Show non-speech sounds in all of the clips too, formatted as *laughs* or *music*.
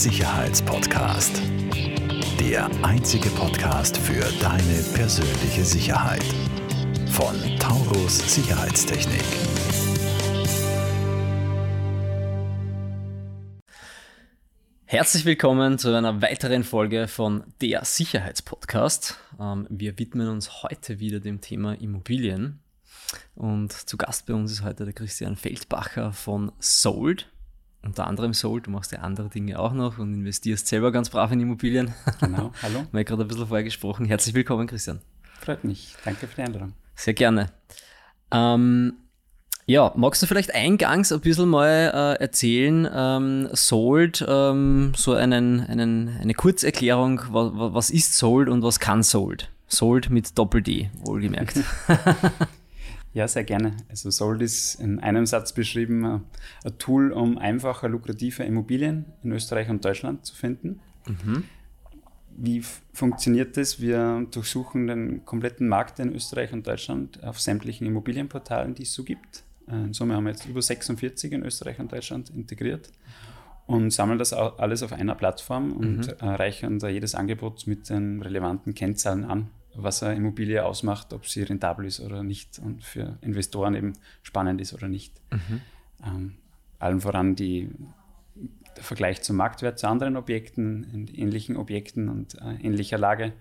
Sicherheitspodcast. Der einzige Podcast für deine persönliche Sicherheit. Von Taurus Sicherheitstechnik. Herzlich willkommen zu einer weiteren Folge von der Sicherheitspodcast. Ähm, wir widmen uns heute wieder dem Thema Immobilien. Und zu Gast bei uns ist heute der Christian Feldbacher von Sold unter anderem Sold, du machst ja andere Dinge auch noch und investierst selber ganz brav in Immobilien. *laughs* Genau, *laughs* hallo. Mal gerade ein bisschen vorher gesprochen. Herzlich willkommen, Christian. Freut mich. Danke für die Einladung. Sehr gerne. Ähm, ja, magst du vielleicht eingangs ein bisschen mal äh, erzählen, ähm, Sold, ähm, so einen, einen, eine Kurzerklärung, was, was ist Sold und was kann Sold? Sold mit Doppel-D, wohlgemerkt. *laughs* Ja, sehr gerne. Also Sold ist in einem Satz beschrieben äh, ein Tool, um einfacher, lukrative Immobilien in Österreich und Deutschland zu finden. Mhm. Wie funktioniert das? Wir durchsuchen den kompletten Markt in Österreich und Deutschland auf sämtlichen Immobilienportalen, die es so gibt. Äh, in Summe haben wir jetzt über 46 in Österreich und Deutschland integriert und sammeln das alles auf einer Plattform und mhm. reichern da jedes Angebot mit den relevanten Kennzahlen an was eine Immobilie ausmacht, ob sie rentabel ist oder nicht und für Investoren eben spannend ist oder nicht. Mhm. Ähm, allen voran die, der Vergleich zum Marktwert zu anderen Objekten, ähnlichen Objekten und äh, ähnlicher Lage,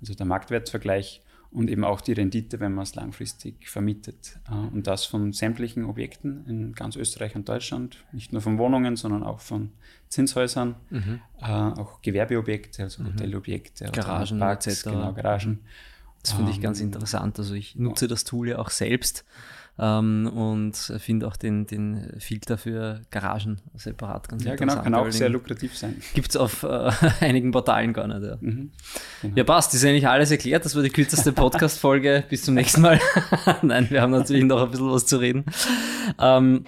also der Marktwertvergleich und eben auch die Rendite, wenn man es langfristig vermietet. Äh, und das von sämtlichen Objekten in ganz Österreich und Deutschland, nicht nur von Wohnungen, sondern auch von Zinshäusern, mhm. äh, auch Gewerbeobjekte, also mhm. Hotelobjekte, Garagen Parks. Genau, Garagen. Das finde ich ganz ähm, interessant. Also ich nutze das Tool ja auch selbst ähm, und finde auch den, den Filter für Garagen separat ganz ja, interessant. Ja, genau, kann auch sehr lukrativ sein. Gibt es auf äh, *laughs* einigen Portalen gar nicht. Ja. Mhm, genau. ja, passt, ist eigentlich alles erklärt. Das war die kürzeste Podcast-Folge. *laughs* Bis zum nächsten Mal. *laughs* Nein, wir haben natürlich noch ein bisschen was zu reden. Ähm,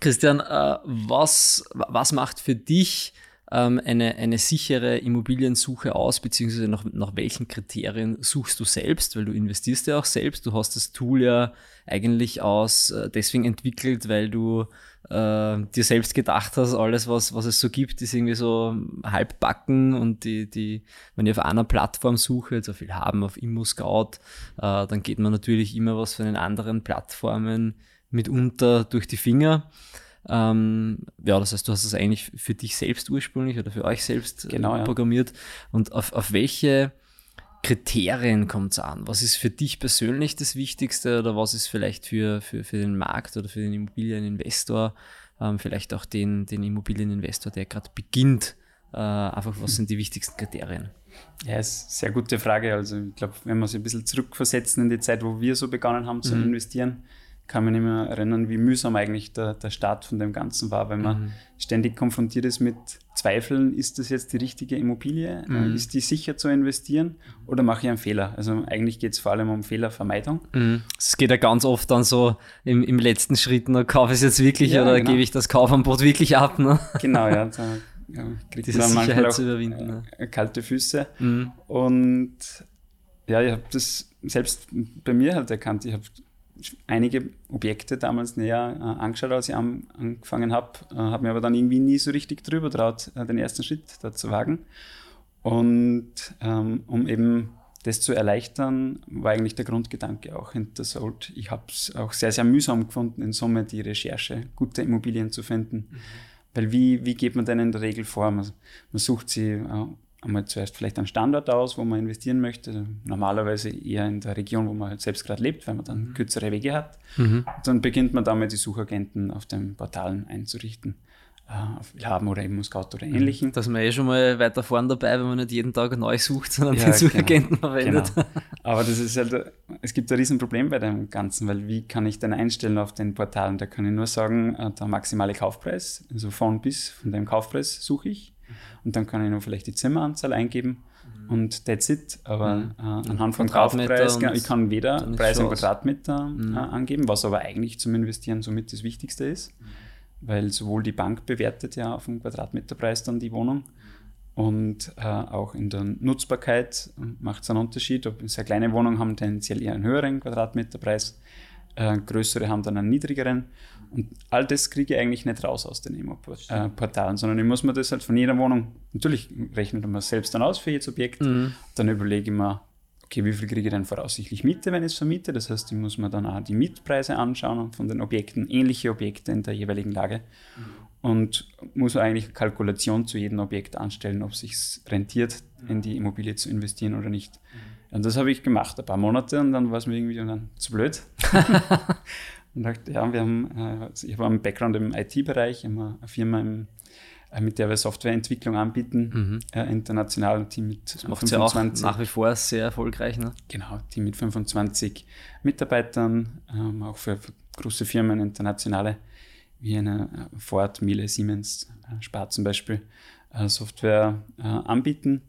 Christian, äh, was, was macht für dich ähm, eine, eine sichere Immobiliensuche aus, beziehungsweise nach, nach welchen Kriterien suchst du selbst, weil du investierst ja auch selbst, du hast das Tool ja eigentlich aus äh, deswegen entwickelt, weil du äh, dir selbst gedacht hast, alles, was, was es so gibt, ist irgendwie so halbbacken und die, die, wenn ich auf einer Plattform suche, so viel haben auf ImmoScout, äh, dann geht man natürlich immer was von den anderen Plattformen mitunter durch die Finger. Ähm, ja, das heißt, du hast es eigentlich für dich selbst ursprünglich oder für euch selbst äh, genau, programmiert. Ja. Und auf, auf welche Kriterien kommt es an? Was ist für dich persönlich das Wichtigste oder was ist vielleicht für, für, für den Markt oder für den Immobilieninvestor, ähm, vielleicht auch den, den Immobilieninvestor, der gerade beginnt? Äh, einfach, was sind die wichtigsten Kriterien? Ja, ist eine sehr gute Frage. Also ich glaube, wenn wir uns ein bisschen zurückversetzen in die Zeit, wo wir so begonnen haben zu mhm. investieren, kann mich nicht mehr erinnern, wie mühsam eigentlich der, der Start von dem Ganzen war, weil man mhm. ständig konfrontiert ist mit Zweifeln, ist das jetzt die richtige Immobilie? Äh, mhm. Ist die sicher zu investieren oder mache ich einen Fehler? Also eigentlich geht es vor allem um Fehlervermeidung. Mhm. Es geht ja ganz oft dann so im, im letzten Schritt, ne, kaufe ich es jetzt wirklich ja, oder genau. gebe ich das Kaufangebot wirklich ab? Ne? Genau, ja. Da ja, kriegt Diese man manchmal auch überwinden, äh, kalte Füße. Mhm. Und ja, ich habe das selbst bei mir halt erkannt. Ich habe einige Objekte damals näher äh, angeschaut, als ich an, angefangen habe, äh, habe mir aber dann irgendwie nie so richtig drüber traut, äh, den ersten Schritt da zu wagen. Und ähm, um eben das zu erleichtern, war eigentlich der Grundgedanke auch hinter Sold. Ich habe es auch sehr, sehr mühsam gefunden, in Summe die Recherche, gute Immobilien zu finden. Mhm. Weil wie, wie geht man denn in der Regel vor? Man, man sucht sie äh, einmal zuerst vielleicht einen Standort aus, wo man investieren möchte. Normalerweise eher in der Region, wo man halt selbst gerade lebt, weil man dann mhm. kürzere Wege hat. Mhm. Dann beginnt man damit, die Suchagenten auf den Portalen einzurichten. Uh, auf Willhaben oder eben Scout oder mhm. ähnlichen. Da ist man eh schon mal weiter vorne dabei, wenn man nicht jeden Tag neu sucht, sondern ja, den Suchagenten genau, verwendet. Genau. Aber das ist halt, es gibt ein Riesenproblem bei dem Ganzen, weil wie kann ich denn einstellen auf den Portalen? Da kann ich nur sagen, äh, der maximale Kaufpreis, also von bis, von dem Kaufpreis suche ich und dann kann ich noch vielleicht die Zimmeranzahl eingeben mhm. und that's it. Aber mhm. äh, anhand von Kaufpreis, ich kann weder Preis in Quadratmeter mhm. äh, angeben, was aber eigentlich zum Investieren somit das Wichtigste ist, mhm. weil sowohl die Bank bewertet ja auf den Quadratmeterpreis dann die Wohnung und äh, auch in der Nutzbarkeit macht es einen Unterschied, ob sehr kleine Wohnungen haben, tendenziell eher einen höheren Quadratmeterpreis äh, größere haben dann einen niedrigeren. Und all das kriege ich eigentlich nicht raus aus den Immo-Portalen, sondern ich muss mir das halt von jeder Wohnung, natürlich rechnet man selbst dann aus für jedes Objekt, mhm. dann überlege ich mir, okay, wie viel kriege ich denn voraussichtlich Miete, wenn ich es vermiete? Das heißt, ich muss mir dann auch die Mietpreise anschauen von den Objekten, ähnliche Objekte in der jeweiligen Lage. Mhm. Und muss eigentlich eine Kalkulation zu jedem Objekt anstellen, ob es sich rentiert, in die Immobilie zu investieren oder nicht. Mhm. Und das habe ich gemacht, ein paar Monate, und dann war es mir irgendwie dann zu blöd. *laughs* und dachte, ja, wir haben, äh, ich habe einen Background im IT-Bereich, eine Firma im äh, mit der wir Softwareentwicklung anbieten, mhm. äh, international ein Team mit das macht 25. Ja auch nach wie vor sehr erfolgreich. Ne? Genau, Team mit 25 Mitarbeitern, ähm, auch für, für, große Firmen, internationale, wie eine Ford, Miele, Siemens, Spar zum Beispiel, äh, Software äh, anbieten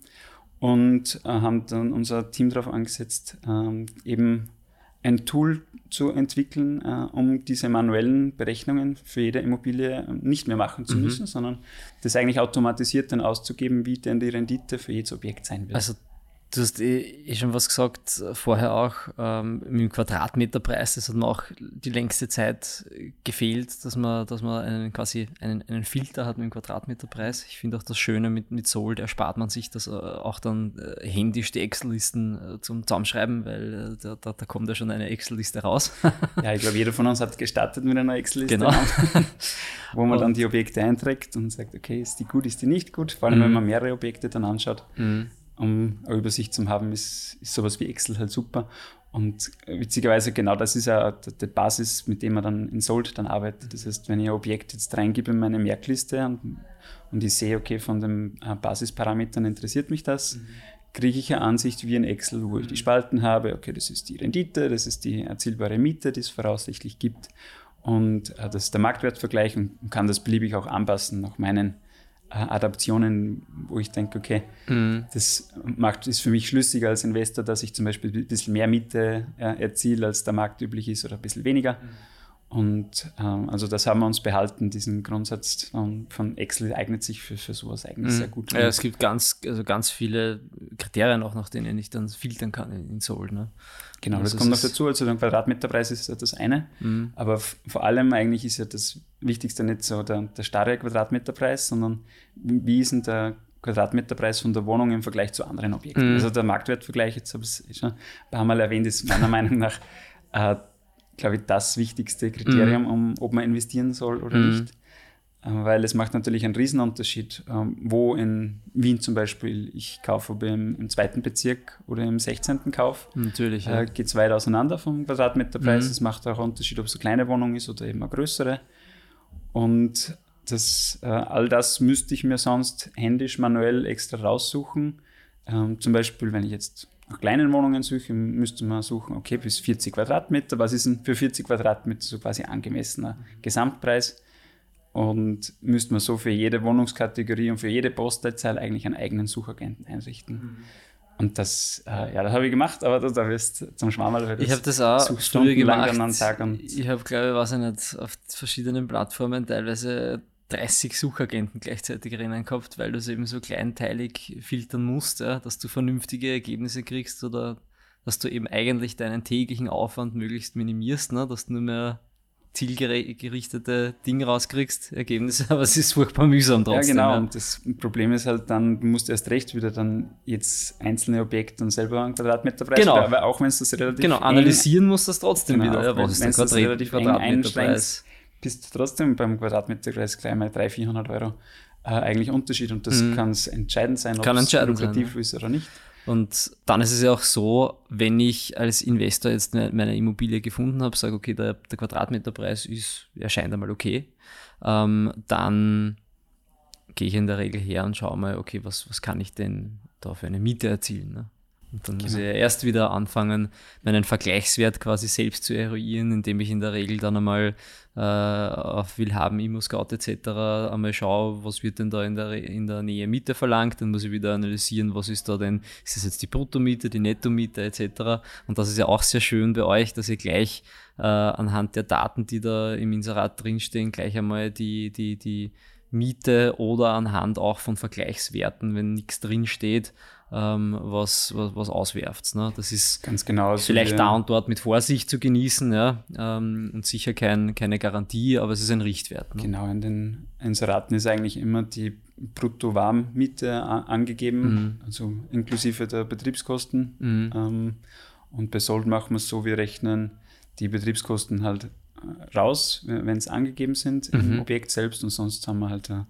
und haben dann unser Team darauf angesetzt, ähm, eben ein Tool zu entwickeln, äh, um diese manuellen Berechnungen für jede Immobilie nicht mehr machen zu mhm. müssen, sondern das eigentlich automatisiert dann auszugeben, wie denn die Rendite für jedes Objekt sein wird. Also Du hast eh, eh, schon was gesagt, vorher auch ähm, mit dem Quadratmeterpreis, das hat mir auch die längste Zeit gefehlt, dass man, dass man einen, quasi einen, einen Filter hat mit dem Quadratmeterpreis. Ich finde auch das Schöne mit, mit Soul, da spart man sich das äh, auch dann äh, händisch die Excel-Listen äh, zum Zusammenschreiben, weil äh, da, da, da, kommt ja schon eine Excel-Liste raus. *laughs* ja, ich glaube, jeder von uns hat gestartet mit einer Excel-Liste, genau. *laughs* wo man und, dann die Objekte einträgt und sagt, okay, ist die gut, ist die nicht gut, vor allem wenn mhm. man mehrere Objekte dann anschaut. Mhm um eine Übersicht zu haben, ist, ist sowas wie Excel halt super. Und witzigerweise genau das ist ja die Basis, mit dem man dann in Sold dann arbeitet. Das heißt, wenn ich ein Objekt jetzt reingebe in meine Merkliste und, und ich sehe, okay, von den äh, Basisparametern interessiert mich das, mhm. kriege ich eine Ansicht wie in Excel, wo ich die Spalten habe. Okay, das ist die Rendite, das ist die erzielbare Miete, die es voraussichtlich gibt. Und äh, das ist der Marktwertvergleich und kann das beliebig auch anpassen nach meinen Adaptionen, wo ich denke, okay, mhm. das macht, ist für mich schlüssiger als Investor, dass ich zum Beispiel ein bisschen mehr Miete äh, erziele, als der Markt üblich ist oder ein bisschen weniger. Mhm. Und ähm, also das haben wir uns behalten, diesen Grundsatz von, von Excel eignet sich für, für sowas eigentlich mhm. sehr gut. Ja, es gibt ganz, also ganz viele Kriterien auch, nach denen ich dann filtern kann in, Soul. Ne? Genau, also das kommt noch dazu. Also der Quadratmeterpreis ist ja das eine, mhm. aber vor allem eigentlich ist ja das Wichtigste nicht so der, der starre Quadratmeterpreis, sondern wie ist denn der Quadratmeterpreis von der Wohnung im Vergleich zu anderen Objekten? Mhm. Also der Marktwertvergleich, jetzt habe ich es schon ein paar Mal erwähnt, ist meiner Meinung nach äh, glaube ich, das wichtigste Kriterium, mhm. um, ob man investieren soll oder mhm. nicht. Äh, weil es macht natürlich einen Riesenunterschied, ähm, wo in Wien zum Beispiel ich kaufe, ob im, im zweiten Bezirk oder im 16. Kauf. Natürlich. Ja. Äh, Geht es weit auseinander vom Quadratmeterpreis. Mhm. Es macht auch einen Unterschied, ob es eine kleine Wohnung ist oder eben eine größere. Und das, äh, all das müsste ich mir sonst händisch manuell extra raussuchen. Ähm, zum Beispiel, wenn ich jetzt nach kleinen Wohnungen suche, müsste man suchen, okay, bis 40 Quadratmeter, was ist denn für 40 Quadratmeter so quasi angemessener Gesamtpreis? Und müsste man so für jede Wohnungskategorie und für jede Postleitzahl eigentlich einen eigenen Suchagenten einrichten. Mhm. Und das, äh, ja, das habe ich gemacht, aber da, da wirst zum Schwammerl. Ich habe das auch früher gemacht. ich habe, glaube ich, weiß ich nicht, auf verschiedenen Plattformen teilweise 30 Suchagenten gleichzeitig rennen gehabt, weil du es eben so kleinteilig filtern musst, ja, dass du vernünftige Ergebnisse kriegst oder dass du eben eigentlich deinen täglichen Aufwand möglichst minimierst, ne, dass du nur mehr zielgerichtete Dinge rauskriegst, Ergebnisse, *laughs* aber es ist furchtbar mühsam trotzdem. Ja, genau. Ja. Und das Problem ist halt dann, du musst erst recht wieder dann jetzt einzelne Objekte dann selber einen Quadratmeterpreis, genau. aber auch wenn es das relativ Genau, analysieren eng, musst du das trotzdem genau, wieder. Ja, was ist der Quadratmeterpreis? Bist du trotzdem beim Quadratmeterpreis gleich mal 300, 400 Euro äh, eigentlich Unterschied und das mhm. kann es entscheidend sein, ob kann es lukrativ sein, ist oder nicht. Und dann ist es ja auch so, wenn ich als Investor jetzt meine Immobilie gefunden habe, sage, okay, der, der Quadratmeterpreis ist, erscheint einmal okay, ähm, dann gehe ich in der Regel her und schaue mal, okay, was, was kann ich denn da für eine Miete erzielen? Ne? Und dann genau. muss ich ja erst wieder anfangen, meinen Vergleichswert quasi selbst zu eruieren, indem ich in der Regel dann einmal äh, auf Willhaben, Immo-Scout etc. einmal schaue, was wird denn da in der, in der Nähe Miete verlangt. Dann muss ich wieder analysieren, was ist da denn, ist das jetzt die Bruttomiete, die Nettomiete etc. Und das ist ja auch sehr schön bei euch, dass ihr gleich äh, anhand der Daten, die da im Inserat drinstehen, gleich einmal die, die, die Miete oder anhand auch von Vergleichswerten, wenn nichts drin steht, ähm, was, was, was auswerft. Ne? Das ist ganz genau so vielleicht da und dort mit Vorsicht zu genießen ja? Ähm, und sicher kein, keine Garantie, aber es ist ein Richtwert. Ne? Genau, in den Inseraten ist eigentlich immer die Brutto-Warmmiete angegeben, mhm. also inklusive der Betriebskosten. Mhm. Ähm, und bei Sold machen wir es so, wir rechnen die Betriebskosten halt äh, raus, wenn es angegeben sind mhm. im Objekt selbst und sonst haben wir halt äh,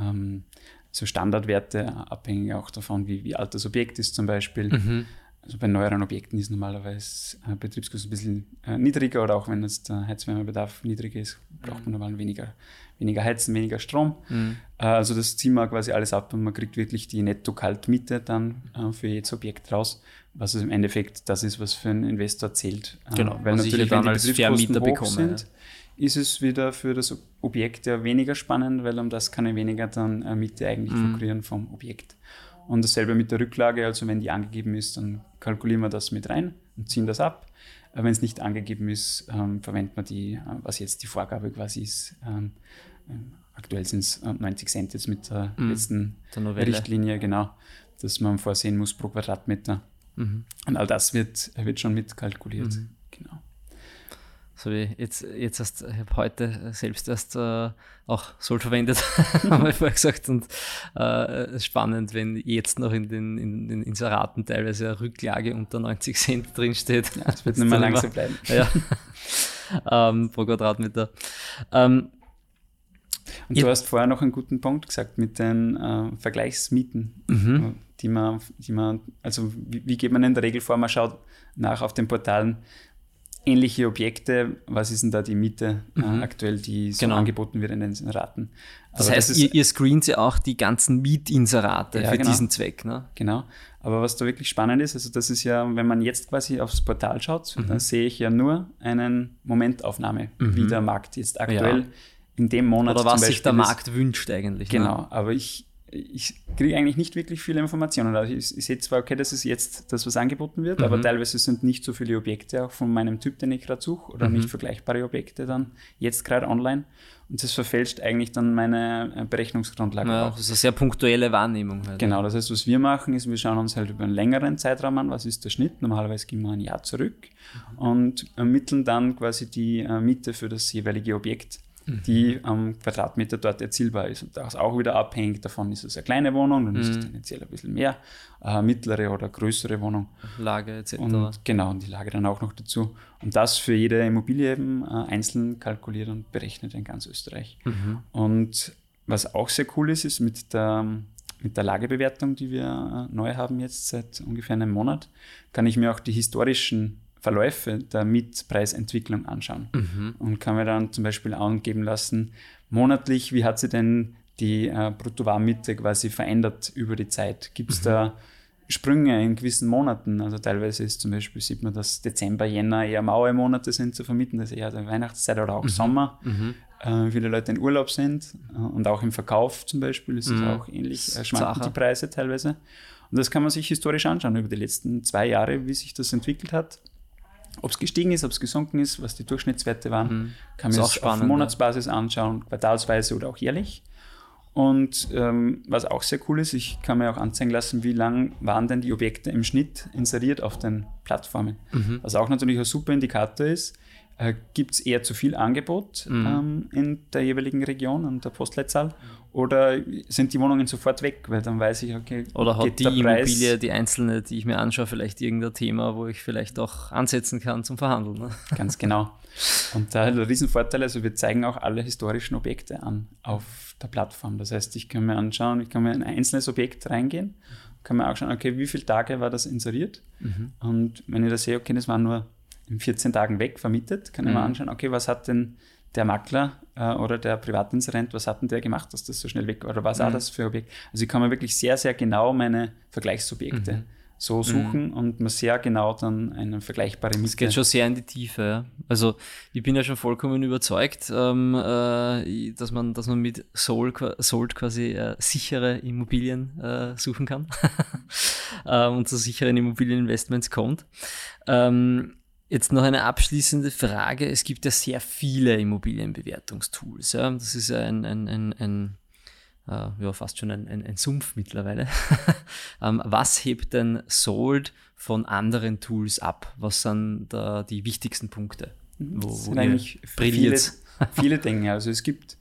ähm, so Standardwerte, abhängig auch davon, wie, wie alt das Objekt ist zum Beispiel. Mhm. Also bei neueren Objekten ist normalerweise äh, Betriebskosten ein bisschen äh, niedriger oder auch wenn jetzt der Heizwärmebedarf niedriger ist, braucht man normal weniger, weniger Heizen, weniger Strom. Mhm. Äh, also das ziehen wir quasi alles ab und man kriegt wirklich die Netto-Kaltmiete dann äh, für jedes Objekt raus, was im Endeffekt das ist, was für einen Investor zählt. Äh, genau, weil natürlich, wenn die Betriebskosten hoch bekomme, sind, ja ist es wieder für das Objekt ja weniger spannend, weil um das kann ich weniger dann äh, Miete eigentlich mhm. lukrieren vom Objekt. Und dasselbe mit der Rücklage, also wenn die angegeben ist, dann kalkulieren wir das mit rein und ziehen das ab. Wenn es nicht angegeben ist, ähm, verwendet man die, äh, was jetzt die Vorgabe quasi ist. Ähm, ähm aktuell sind es 90 Cent jetzt mit der mhm. letzten der Richtlinie, genau, dass man vorsehen muss pro Quadratmeter. Mhm. Und all das wird, wird schon mitkalkuliert. Mhm. Genau. So wie jetzt, jetzt ich habe heute selbst erst äh, auch Soul verwendet, *laughs* haben wir vorher gesagt. Und äh, spannend, wenn jetzt noch in den, in den Inseraten teilweise eine Rücklage unter 90 Cent drinsteht. Ja, das wird nicht mehr lang so bleiben. *laughs* Ja. ähm, pro Quadratmeter. Ähm, und du hast vorher noch einen guten Punkt gesagt mit den äh, Vergleichsmieten, mhm. die man, die man, also wie, wie, geht man in der Regel vor? Man schaut nach auf den Portalen, ähnliche Objekte, was ist denn da die Miete äh, mhm. äh, aktuell, die so genau. angeboten wird in den Raten? Das Aber heißt, das ihr, ihr screent ja auch die ganzen Mietinserate ja, für genau. diesen Zweck. Ne? Genau. Aber was da wirklich spannend ist, also das ist ja, wenn man jetzt quasi aufs Portal schaut, mhm. dann sehe ich ja nur eine Momentaufnahme, mhm. wie der Markt jetzt aktuell ja. in dem Monat Oder was sich der Markt wünscht eigentlich. Ne? Genau, ne? aber ich ich kriege eigentlich nicht wirklich viele Informationen. Also ich, ich, sehe zwar, okay, das ist jetzt das, was angeboten wird, mhm. aber teilweise sind nicht so viele Objekte auch von meinem Typ, den ich gerade suche, oder mhm. nicht vergleichbare Objekte dann jetzt gerade online. Und das verfälscht eigentlich dann meine äh, Berechnungsgrundlage ja, auch. Das ist eine sehr punktuelle Wahrnehmung. Halt. Genau, das heißt, was wir machen, ist, wir schauen uns halt über einen längeren Zeitraum an, was ist der Schnitt. Normalerweise gehen wir ein Jahr zurück mhm. und ermitteln dann quasi die äh, Miete für das jeweilige Objekt die am Quadratmeter dort erzielbar ist. Und das auch wieder abhängig davon, ist es eine kleine Wohnung, dann mhm. ist es mhm. tendenziell ein bisschen mehr, äh, mittlere oder größere Wohnung. Lage etc. Und, genau, und die Lage dann auch noch dazu. Und das für jede Immobilie eben äh, einzeln kalkuliert und berechnet in ganz Österreich. Mhm. Und was auch sehr cool ist, ist mit der, mit der Lagebewertung, die wir äh, neu haben jetzt seit ungefähr einem Monat, kann ich mir auch die historischen Verläufe der Mietpreisentwicklung anschauen mhm. und kann mir dann zum Beispiel angeben lassen, monatlich, wie hat sich denn die äh, Bruttowarmmiete quasi verändert über die Zeit? Gibt es mhm. da Sprünge in gewissen Monaten? Also teilweise ist zum Beispiel, sieht man, dass Dezember, Jänner eher maue Monate sind zu vermieten, das ist eher der Weihnachtszeit oder auch mhm. Sommer. Mhm. Äh, viele Leute in Urlaub sind äh, und auch im Verkauf zum Beispiel ist es mhm. auch ähnlich, äh, schwanken die Preise teilweise. Und das kann man sich historisch anschauen über die letzten zwei Jahre, wie sich das entwickelt hat. Ob es gestiegen ist, ob es gesunken ist, was die Durchschnittswerte waren, mhm. kann man sich auf Monatsbasis ja. anschauen, quartalsweise oder auch jährlich. Und ähm, was auch sehr cool ist, ich kann mir auch anzeigen lassen, wie lang waren denn die Objekte im Schnitt inseriert auf den Plattformen. Mhm. Was auch natürlich ein super Indikator ist, äh, gibt es eher zu viel Angebot mhm. ähm, in der jeweiligen Region und der Postleitzahl oder sind die Wohnungen sofort weg, weil dann weiß ich, okay, oder hat die Immobilie, die einzelne, die ich mir anschaue, vielleicht irgendein Thema, wo ich vielleicht auch ansetzen kann zum Verhandeln. Ne? *laughs* Ganz genau. Und da der Riesenvorteil, also wir zeigen auch alle historischen Objekte an auf der Plattform. Das heißt, ich kann mir anschauen, ich kann mir in ein einzelnes Objekt reingehen, kann mir auch schauen, okay, wie viele Tage war das inseriert? Mhm. Und wenn ich da sehe, okay, das waren nur in 14 Tagen weg vermietet, kann ich mhm. mir anschauen, okay, was hat denn der Makler äh, oder der Privatinserent, was hat denn der gemacht, dass das so schnell weg war? Oder was mhm. war das für Objekt? Also ich kann mir wirklich sehr, sehr genau meine Vergleichsobjekte mhm. so mhm. suchen und mir sehr genau dann eine vergleichbare Miete. Es geht schon sehr in die Tiefe. Ja. Also ich bin ja schon vollkommen überzeugt, ähm, äh, dass, man, dass man mit Soul, Sold quasi äh, sichere Immobilien äh, suchen kann *laughs* ähm, und zu sicheren Immobilieninvestments kommt. Ähm, Jetzt noch eine abschließende Frage. Es gibt ja sehr viele Immobilienbewertungstools. Ja. Das ist ein, ein, ein, ein äh, ja, fast schon ein, ein, ein Sumpf mittlerweile. *laughs* ähm, was hebt denn Sold von anderen Tools ab? Was sind da die wichtigsten Punkte? Wo, das sind eigentlich viele, viele Dinge. Also es gibt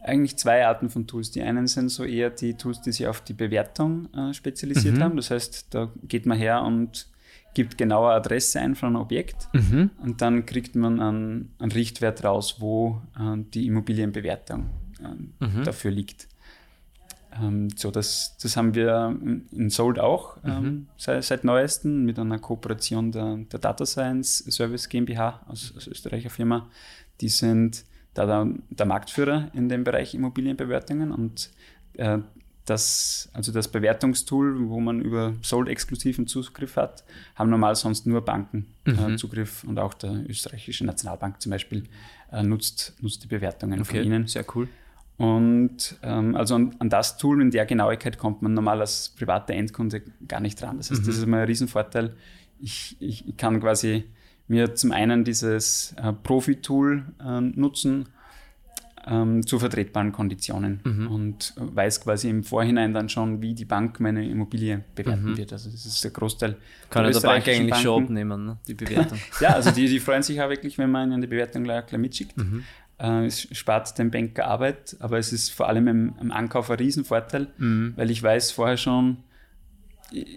eigentlich zwei Arten von Tools. Die einen sind so eher die Tools, die sich auf die Bewertung äh, spezialisiert mhm. haben. Das heißt, da geht man her und gibt genaue Adresse ein von einem Objekt mhm. und dann kriegt man einen, einen Richtwert raus, wo äh, die Immobilienbewertung äh, mhm. dafür liegt. Ähm, so, das, das haben wir in Sold auch ähm, mhm. seit, seit neuestem mit einer Kooperation der, der Data Science Service GmbH aus, aus Österreicher Firma. Die sind da der, der Marktführer in dem Bereich Immobilienbewertungen und äh, das, also das Bewertungstool, wo man über Sold exklusiven Zugriff hat, haben normal sonst nur Banken äh, mhm. äh, Zugriff und auch der österreichische Nationalbank zum Beispiel äh, nutzt, nutzt die Bewertungen okay. von ihnen. Sehr cool. Und ähm, also an, an, das Tool in der Genauigkeit kommt man normal als privater Endkunde gar nicht dran. Das heißt, mhm. das ist immer ein Riesenvorteil. Ich, ich, ich kann quasi mir zum einen dieses äh, Profi-Tool äh, nutzen ähm, zu vertretbaren Konditionen mhm. und weiß quasi im Vorhinein dann schon, wie die Bank meine Immobilie bewerten mhm. wird. Also das ist der Großteil. Kann der, der Bank eigentlich Banken. schon abnehmen, ne? die Bewertung. *laughs* ja, also die, die freuen sich auch wirklich, wenn man ihnen die Bewertung gleich, gleich mitschickt. Mhm. Äh, es spart dem Banker Arbeit, aber es ist vor allem im, im Ankauf ein Riesenvorteil, mhm. weil ich weiß vorher schon,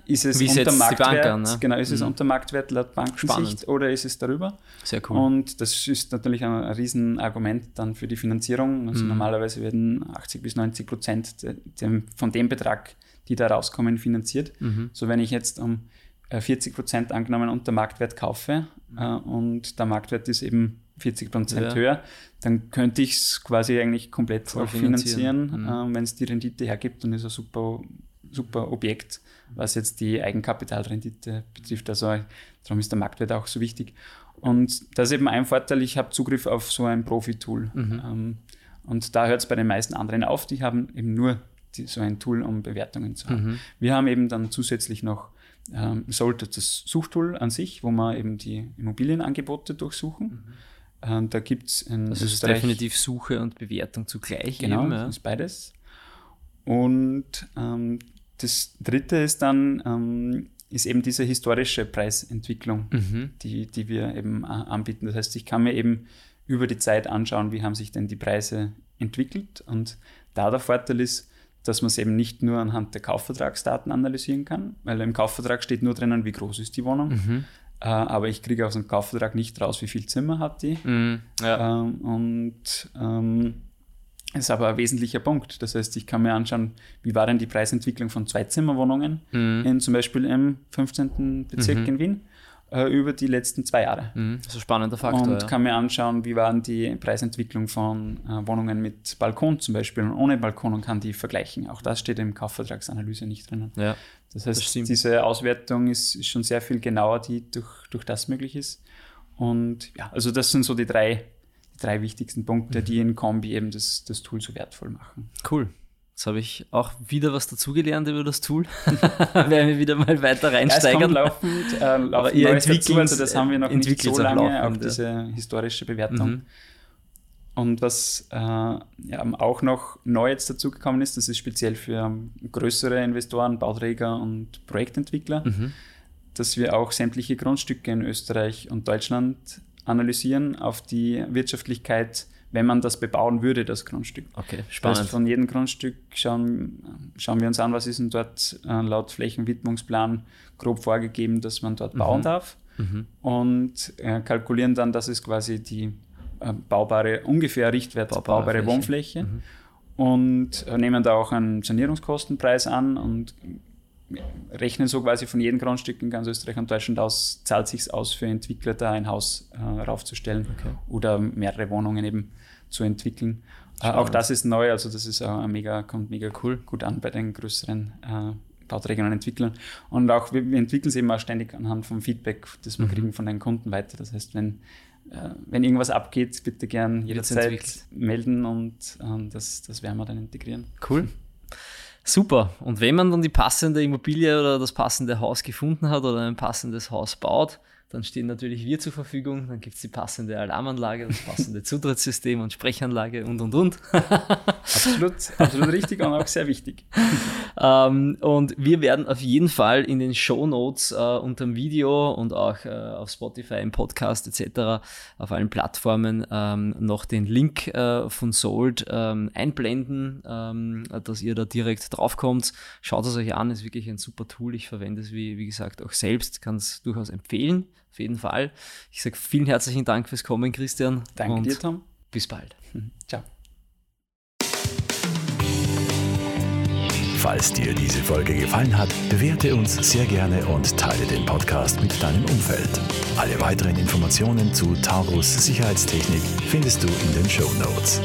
ist es Wie unter Marktwert, an, ne? genau, ist es mhm. unter Marktwert laut Bankensicht oder ist es darüber? Sehr cool. Und das ist natürlich ein, ein Riesenargument dann für die Finanzierung. Also mhm. normalerweise werden 80 bis 90 Prozent de, de, von dem Betrag, die da rauskommen, finanziert. Mhm. So wenn ich jetzt um 40 äh, Prozent angenommen unter Marktwert kaufe mhm. äh, und der Marktwert ist eben 40 Prozent ja. höher, dann könnte ich es quasi eigentlich komplett Voll finanzieren, finanzieren mhm. äh, wenn es die Rendite hergibt und ist ein super, super Objekt, was jetzt die Eigenkapitalrendite betrifft. Also darum ist der Marktwert auch so wichtig. Und das ist eben ein Vorteil, ich habe Zugriff auf so ein Profi-Tool. Mhm. Ähm, und da hört es bei den meisten anderen auf, die haben eben nur die, so ein Tool, um Bewertungen zu haben. Mhm. Wir haben eben dann zusätzlich noch ähm, sollte das Suchtool an sich, wo wir eben die Immobilienangebote durchsuchen. Mhm. Ähm, da gibt es Das ist definitiv Suche und Bewertung zugleich. Genau, eben, ja. das ist beides. Und ähm, das dritte ist dann ähm, ist eben diese historische Preisentwicklung, mhm. die, die wir eben äh, anbieten. Das heißt, ich kann mir eben über die Zeit anschauen, wie haben sich denn die Preise entwickelt. Und da der Vorteil ist, dass man es eben nicht nur anhand der Kaufvertragsdaten analysieren kann, weil im Kaufvertrag steht nur drinnen, wie groß ist die Wohnung. Mhm. Äh, aber ich kriege aus dem Kaufvertrag nicht raus, wie viel Zimmer hat die. Mhm, ja. ähm, und ähm, ist aber ein wesentlicher Punkt. Das heißt, ich kann mir anschauen, wie war denn die Preisentwicklung von Zweizimmerwohnungen mhm. in zum Beispiel im 15. Bezirk mhm. in Wien äh, über die letzten zwei Jahre. Mhm. Das ist ein spannender Faktor. Und ja. kann mir anschauen, wie waren die Preisentwicklung von äh, Wohnungen mit Balkon zum Beispiel und ohne Balkon und kann die vergleichen. Auch das steht im Kaufvertragsanalyse nicht drinnen. Ja, das heißt, das diese Auswertung ist, ist, schon sehr viel genauer, die durch, durch das möglich ist. Und ja, also das sind so die drei die drei wichtigsten Punkte, die in Kombi eben das, das Tool so wertvoll machen. Cool. Jetzt habe ich auch wieder was dazugelernt über das Tool. *laughs* *laughs* Werden wir wieder mal weiter reinsteigern. Ja, laufend, äh, laufend Aber ihr entwickelt, also das haben wir noch nicht so lange, laufend, auch diese ja. historische Bewertung. Mhm. Und was äh, ja, auch noch neu jetzt dazugekommen ist, das ist speziell für größere Investoren, Bauträger und Projektentwickler, mhm. dass wir auch sämtliche Grundstücke in Österreich und Deutschland analysieren auf die Wirtschaftlichkeit, wenn man das bebauen würde, das Grundstück. Okay, spannend. Heißt, von jedem Grundstück schauen, schauen wir uns an, was ist denn dort äh, laut Flächenwidmungsplan grob vorgegeben, dass man dort mhm. bauen darf. Mhm. Und äh, kalkulieren dann, das ist quasi die äh, baubare, ungefähr Richtwert baubare, baubare Wohnfläche. Mhm. Und äh, nehmen da auch einen Sanierungskostenpreis an und rechnen so quasi von jedem Grundstück in ganz Österreich und Deutschland aus, zahlt sich aus für Entwickler da ein Haus äh, raufzustellen okay. oder mehrere Wohnungen eben zu entwickeln. Äh, auch das ist neu, also das ist äh, mega, kommt mega cool, gut an bei den größeren äh, Bauträgern und Entwicklern. Und auch wir, wir entwickeln es eben auch ständig anhand vom Feedback, das wir mhm. kriegen von den Kunden weiter. Das heißt, wenn, äh, wenn irgendwas abgeht, bitte gern jederzeit melden und äh, das, das werden wir dann integrieren. Cool. Super. Und wenn man dann die passende Immobilie oder das passende Haus gefunden hat oder ein passendes Haus baut, dann stehen natürlich wir zur Verfügung, dann gibt es die passende Alarmanlage, das passende Zutrittssystem und Sprechanlage und und und. *laughs* absolut, absolut richtig und auch sehr wichtig. ähm, und wir werden auf jeden Fall in den Show Notes äh, unter dem Video und auch äh, auf Spotify, im Podcast etc. auf allen Plattformen ähm, noch den Link äh, von Sold ähm, einblenden, ähm, dass ihr da direkt draufkommt. Schaut es euch an, ist wirklich ein super Tool. Ich verwende es, wie, wie gesagt, auch selbst, kann es durchaus empfehlen auf jeden Fall. Ich sage vielen herzlichen Dank fürs Kommen, Christian. Danke dir, Tom. Bis bald. Mhm. Ciao. Falls dir diese Folge gefallen hat, bewerte uns sehr gerne und teile den Podcast mit deinem Umfeld. Alle weiteren Informationen zu Taurus Sicherheitstechnik findest du in den Show Notes.